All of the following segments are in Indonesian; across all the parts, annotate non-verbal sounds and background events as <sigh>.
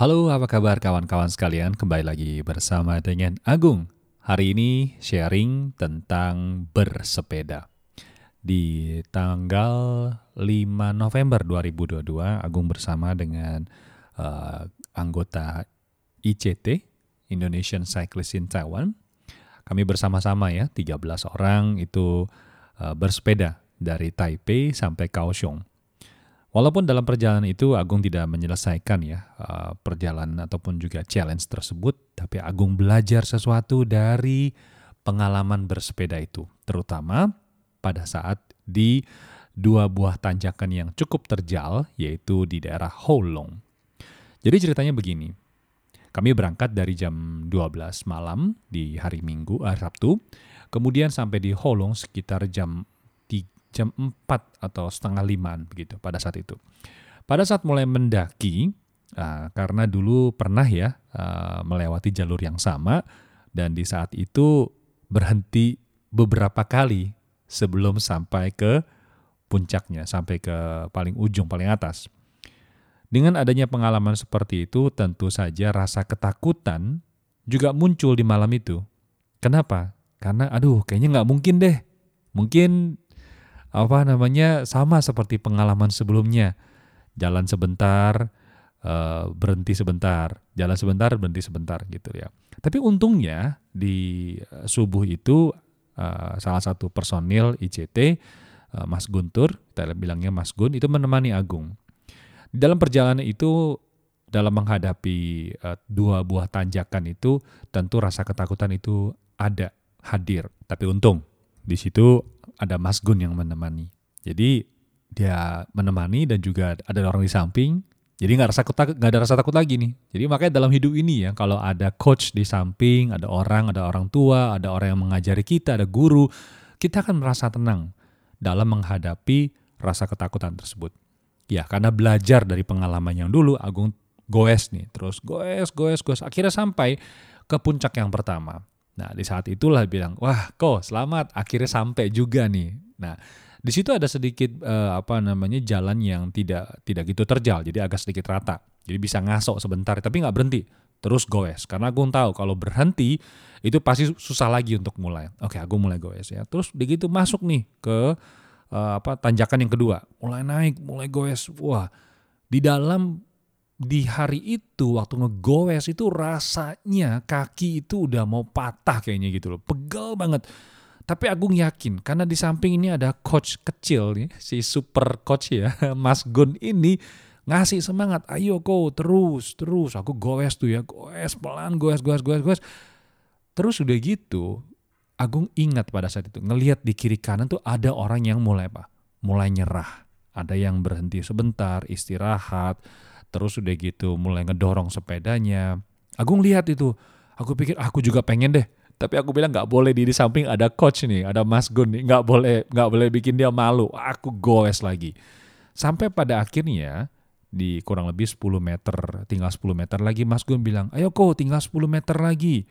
Halo, apa kabar kawan-kawan sekalian? Kembali lagi bersama dengan Agung. Hari ini sharing tentang bersepeda. Di tanggal 5 November 2022, Agung bersama dengan uh, anggota ICT, Indonesian Cyclist in Taiwan. Kami bersama-sama ya, 13 orang itu uh, bersepeda dari Taipei sampai Kaohsiung Walaupun dalam perjalanan itu Agung tidak menyelesaikan ya uh, perjalanan ataupun juga challenge tersebut, tapi Agung belajar sesuatu dari pengalaman bersepeda itu, terutama pada saat di dua buah tanjakan yang cukup terjal, yaitu di daerah Holong. Jadi ceritanya begini, kami berangkat dari jam 12 malam di hari Minggu, uh, Sabtu, kemudian sampai di Holong sekitar jam jam 4 atau setengah limaan begitu pada saat itu. Pada saat mulai mendaki, uh, karena dulu pernah ya uh, melewati jalur yang sama dan di saat itu berhenti beberapa kali sebelum sampai ke puncaknya, sampai ke paling ujung, paling atas. Dengan adanya pengalaman seperti itu, tentu saja rasa ketakutan juga muncul di malam itu. Kenapa? Karena aduh kayaknya nggak mungkin deh. Mungkin apa namanya sama seperti pengalaman sebelumnya. Jalan sebentar, uh, berhenti sebentar, jalan sebentar, berhenti sebentar gitu ya. Tapi untungnya di eh, subuh itu uh, salah satu personil ICT Mas Guntur, kita bilangnya Mas Gun itu menemani Agung. Dalam perjalanan itu dalam menghadapi dua buah tanjakan itu tentu rasa ketakutan itu ada hadir. Tapi untung di situ ada Mas Gun yang menemani. Jadi dia menemani dan juga ada orang di samping. Jadi nggak rasa takut, nggak ada rasa takut lagi nih. Jadi makanya dalam hidup ini ya, kalau ada coach di samping, ada orang, ada orang tua, ada orang yang mengajari kita, ada guru, kita akan merasa tenang dalam menghadapi rasa ketakutan tersebut. Ya, karena belajar dari pengalaman yang dulu, Agung goes nih, terus goes, goes, goes, akhirnya sampai ke puncak yang pertama. Nah, di saat itulah bilang, "Wah, kok selamat, akhirnya sampai juga nih." Nah, di situ ada sedikit uh, apa namanya jalan yang tidak tidak gitu terjal, jadi agak sedikit rata. Jadi bisa ngasok sebentar, tapi nggak berhenti, terus goes. Karena aku tahu kalau berhenti itu pasti susah lagi untuk mulai. Oke, aku mulai goes ya. Terus begitu masuk nih ke uh, apa tanjakan yang kedua, mulai naik, mulai goes. Wah, di dalam di hari itu waktu ngegoes itu rasanya kaki itu udah mau patah kayaknya gitu loh. Pegel banget. Tapi Agung yakin karena di samping ini ada coach kecil nih, si super coach ya, <laughs> Mas Gun ini ngasih semangat. Ayo kau terus, terus. Aku goes tuh ya, goes pelan, goes, goes, goes, goes. Terus udah gitu, Agung ingat pada saat itu, ngelihat di kiri kanan tuh ada orang yang mulai apa? Mulai nyerah. Ada yang berhenti sebentar, istirahat terus udah gitu mulai ngedorong sepedanya. Agung lihat itu, aku pikir aku juga pengen deh. Tapi aku bilang nggak boleh di, samping ada coach nih, ada Mas Gun nih, nggak boleh nggak boleh bikin dia malu. Aku goes lagi. Sampai pada akhirnya di kurang lebih 10 meter, tinggal 10 meter lagi Mas Gun bilang, ayo kok tinggal 10 meter lagi.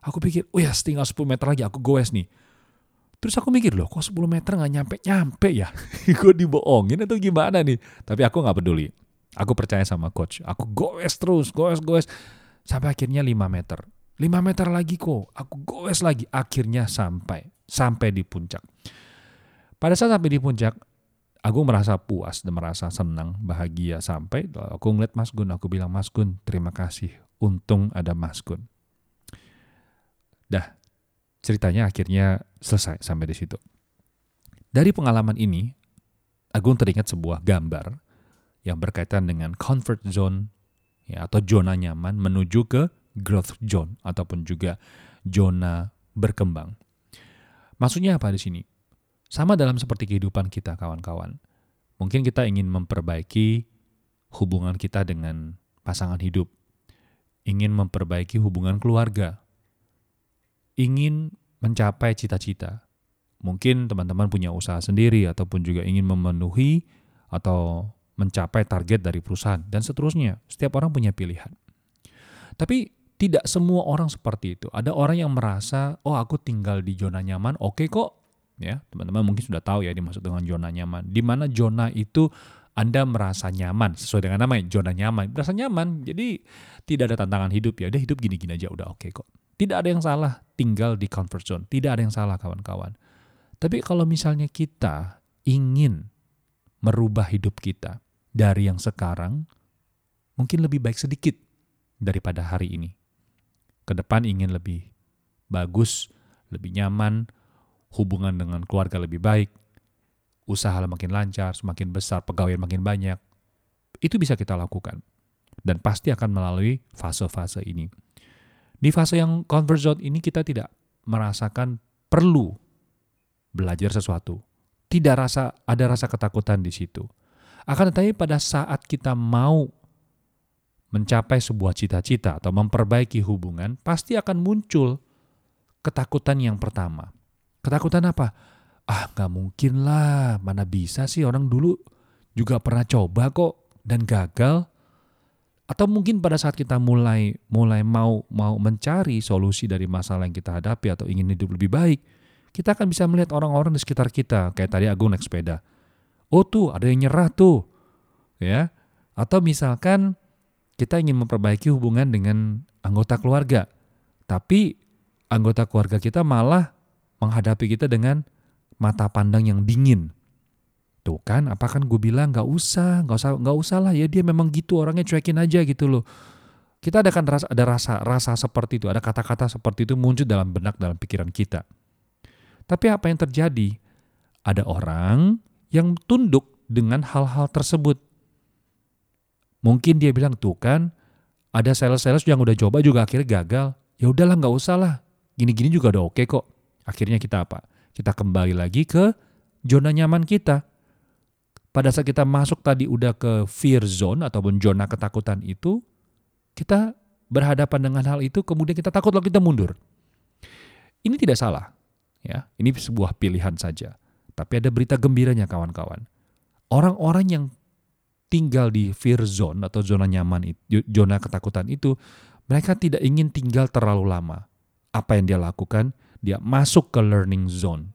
Aku pikir, oh ya tinggal 10 meter lagi, aku goes nih. Terus aku mikir loh, kok 10 meter nggak nyampe-nyampe ya? <laughs> gue dibohongin atau gimana nih? Tapi aku nggak peduli. Aku percaya sama coach. Aku goes terus, goes, goes. Sampai akhirnya 5 meter. 5 meter lagi kok. Aku goes lagi. Akhirnya sampai. Sampai di puncak. Pada saat sampai di puncak, aku merasa puas dan merasa senang, bahagia sampai. Aku ngeliat Mas Gun. Aku bilang, Mas Gun, terima kasih. Untung ada Mas Gun. Dah, ceritanya akhirnya selesai sampai di situ. Dari pengalaman ini, Agung teringat sebuah gambar yang berkaitan dengan comfort zone ya, atau zona nyaman menuju ke growth zone ataupun juga zona berkembang. Maksudnya apa di sini? Sama dalam seperti kehidupan kita kawan-kawan. Mungkin kita ingin memperbaiki hubungan kita dengan pasangan hidup. Ingin memperbaiki hubungan keluarga. Ingin mencapai cita-cita. Mungkin teman-teman punya usaha sendiri ataupun juga ingin memenuhi atau mencapai target dari perusahaan, dan seterusnya. Setiap orang punya pilihan. Tapi tidak semua orang seperti itu. Ada orang yang merasa, oh aku tinggal di zona nyaman, oke okay kok. Ya, teman-teman mungkin sudah tahu ya dimaksud dengan zona nyaman. Di mana zona itu Anda merasa nyaman sesuai dengan namanya zona nyaman, merasa nyaman. Jadi tidak ada tantangan hidup ya, udah hidup gini-gini aja udah oke okay kok. Tidak ada yang salah tinggal di comfort zone, tidak ada yang salah kawan-kawan. Tapi kalau misalnya kita ingin merubah hidup kita dari yang sekarang, mungkin lebih baik sedikit daripada hari ini. Ke depan ingin lebih bagus, lebih nyaman, hubungan dengan keluarga lebih baik, usaha makin lancar, semakin besar, pegawai makin banyak. Itu bisa kita lakukan. Dan pasti akan melalui fase-fase ini. Di fase yang comfort zone ini kita tidak merasakan perlu belajar sesuatu. Tidak rasa ada rasa ketakutan di situ. Akan tetapi pada saat kita mau mencapai sebuah cita-cita atau memperbaiki hubungan, pasti akan muncul ketakutan yang pertama. Ketakutan apa? ah nggak mungkin lah, mana bisa sih orang dulu juga pernah coba kok dan gagal. Atau mungkin pada saat kita mulai mulai mau mau mencari solusi dari masalah yang kita hadapi atau ingin hidup lebih baik, kita akan bisa melihat orang-orang di sekitar kita. Kayak tadi Agung naik sepeda. Oh tuh ada yang nyerah tuh. Ya. Atau misalkan kita ingin memperbaiki hubungan dengan anggota keluarga. Tapi anggota keluarga kita malah menghadapi kita dengan mata pandang yang dingin. Tuh kan, apa kan gue bilang gak usah, gak usah, gak usah lah ya dia memang gitu orangnya cuekin aja gitu loh. Kita ada kan rasa, ada rasa, rasa seperti itu, ada kata-kata seperti itu muncul dalam benak, dalam pikiran kita. Tapi apa yang terjadi? Ada orang yang tunduk dengan hal-hal tersebut. Mungkin dia bilang tuh kan, ada sales-sales yang udah coba juga akhirnya gagal. Ya udahlah nggak usah lah, gini-gini juga udah oke kok. Akhirnya kita apa? Kita kembali lagi ke zona nyaman kita. Pada saat kita masuk tadi udah ke fear zone ataupun zona ketakutan itu, kita berhadapan dengan hal itu, kemudian kita takut lalu kita mundur. Ini tidak salah, ya. Ini sebuah pilihan saja. Tapi ada berita gembiranya kawan-kawan. Orang-orang yang tinggal di fear zone atau zona nyaman zona ketakutan itu, mereka tidak ingin tinggal terlalu lama. Apa yang dia lakukan? dia masuk ke learning zone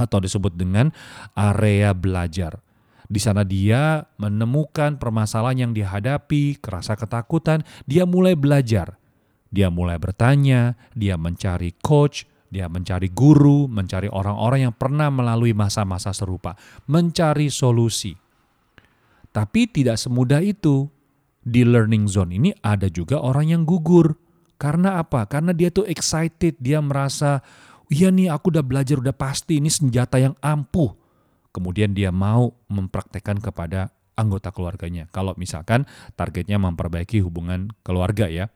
atau disebut dengan area belajar. Di sana dia menemukan permasalahan yang dihadapi, kerasa ketakutan, dia mulai belajar. Dia mulai bertanya, dia mencari coach, dia mencari guru, mencari orang-orang yang pernah melalui masa-masa serupa, mencari solusi. Tapi tidak semudah itu. Di learning zone ini ada juga orang yang gugur karena apa? Karena dia tuh excited, dia merasa, iya nih aku udah belajar, udah pasti ini senjata yang ampuh. Kemudian dia mau mempraktekkan kepada anggota keluarganya. Kalau misalkan targetnya memperbaiki hubungan keluarga ya.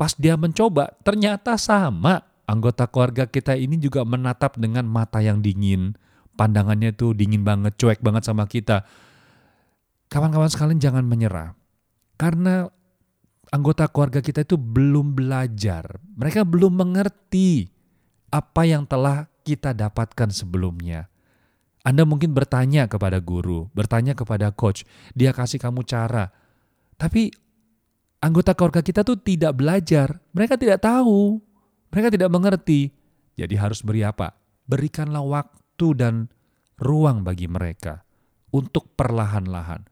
Pas dia mencoba, ternyata sama. Anggota keluarga kita ini juga menatap dengan mata yang dingin. Pandangannya tuh dingin banget, cuek banget sama kita. Kawan-kawan sekalian jangan menyerah. Karena anggota keluarga kita itu belum belajar. Mereka belum mengerti apa yang telah kita dapatkan sebelumnya. Anda mungkin bertanya kepada guru, bertanya kepada coach, dia kasih kamu cara. Tapi anggota keluarga kita tuh tidak belajar, mereka tidak tahu, mereka tidak mengerti. Jadi harus beri apa? Berikanlah waktu dan ruang bagi mereka untuk perlahan-lahan.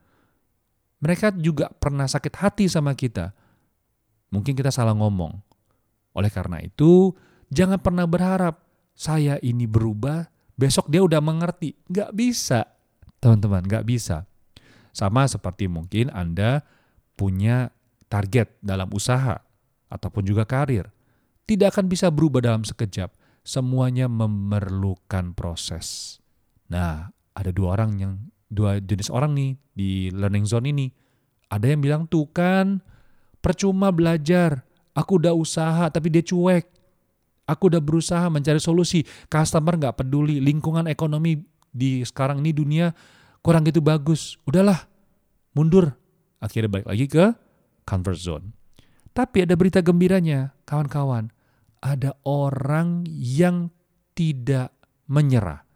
Mereka juga pernah sakit hati sama kita mungkin kita salah ngomong. Oleh karena itu, jangan pernah berharap saya ini berubah, besok dia udah mengerti. Gak bisa, teman-teman, gak bisa. Sama seperti mungkin Anda punya target dalam usaha ataupun juga karir. Tidak akan bisa berubah dalam sekejap. Semuanya memerlukan proses. Nah, ada dua orang yang dua jenis orang nih di learning zone ini. Ada yang bilang tuh kan Percuma belajar. Aku udah usaha tapi dia cuek. Aku udah berusaha mencari solusi. Customer nggak peduli. Lingkungan ekonomi di sekarang ini dunia kurang gitu bagus. Udahlah, mundur. Akhirnya balik lagi ke comfort zone. Tapi ada berita gembiranya, kawan-kawan. Ada orang yang tidak menyerah.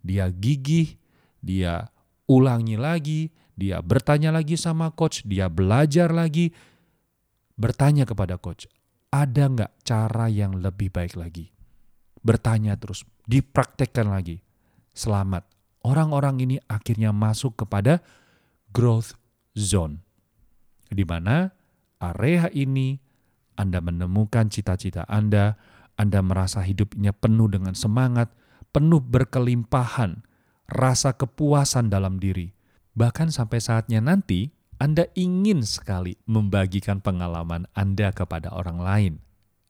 Dia gigih, dia ulangi lagi, dia bertanya lagi sama coach, dia belajar lagi, bertanya kepada coach, ada nggak cara yang lebih baik lagi? Bertanya terus, dipraktekkan lagi. Selamat, orang-orang ini akhirnya masuk kepada growth zone, di mana area ini Anda menemukan cita-cita Anda, Anda merasa hidupnya penuh dengan semangat, penuh berkelimpahan, rasa kepuasan dalam diri. Bahkan sampai saatnya nanti, Anda ingin sekali membagikan pengalaman Anda kepada orang lain,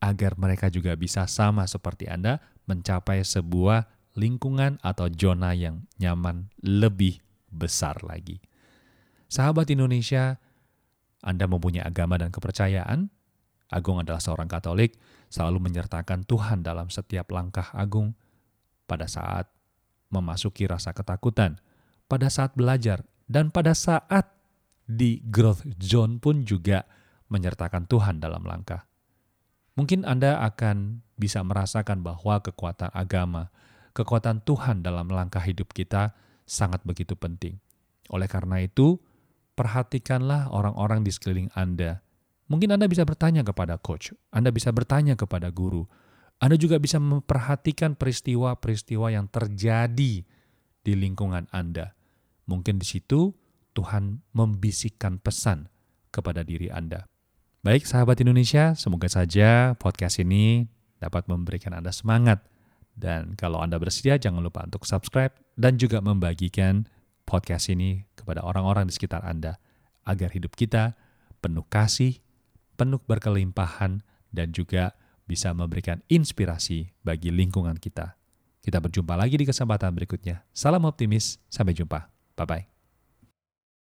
agar mereka juga bisa sama seperti Anda mencapai sebuah lingkungan atau zona yang nyaman lebih besar lagi. Sahabat Indonesia, Anda mempunyai agama dan kepercayaan. Agung adalah seorang Katolik, selalu menyertakan Tuhan dalam setiap langkah Agung pada saat memasuki rasa ketakutan, pada saat belajar, dan pada saat di growth zone pun juga menyertakan Tuhan dalam langkah. Mungkin Anda akan bisa merasakan bahwa kekuatan agama, kekuatan Tuhan dalam langkah hidup kita sangat begitu penting. Oleh karena itu, perhatikanlah orang-orang di sekeliling Anda. Mungkin Anda bisa bertanya kepada coach, Anda bisa bertanya kepada guru, Anda juga bisa memperhatikan peristiwa-peristiwa yang terjadi di lingkungan Anda. Mungkin di situ Tuhan membisikkan pesan kepada diri Anda. Baik sahabat Indonesia, semoga saja podcast ini dapat memberikan Anda semangat. Dan kalau Anda bersedia, jangan lupa untuk subscribe dan juga membagikan podcast ini kepada orang-orang di sekitar Anda, agar hidup kita penuh kasih, penuh berkelimpahan, dan juga bisa memberikan inspirasi bagi lingkungan kita. Kita berjumpa lagi di kesempatan berikutnya. Salam optimis, sampai jumpa. Bye-bye.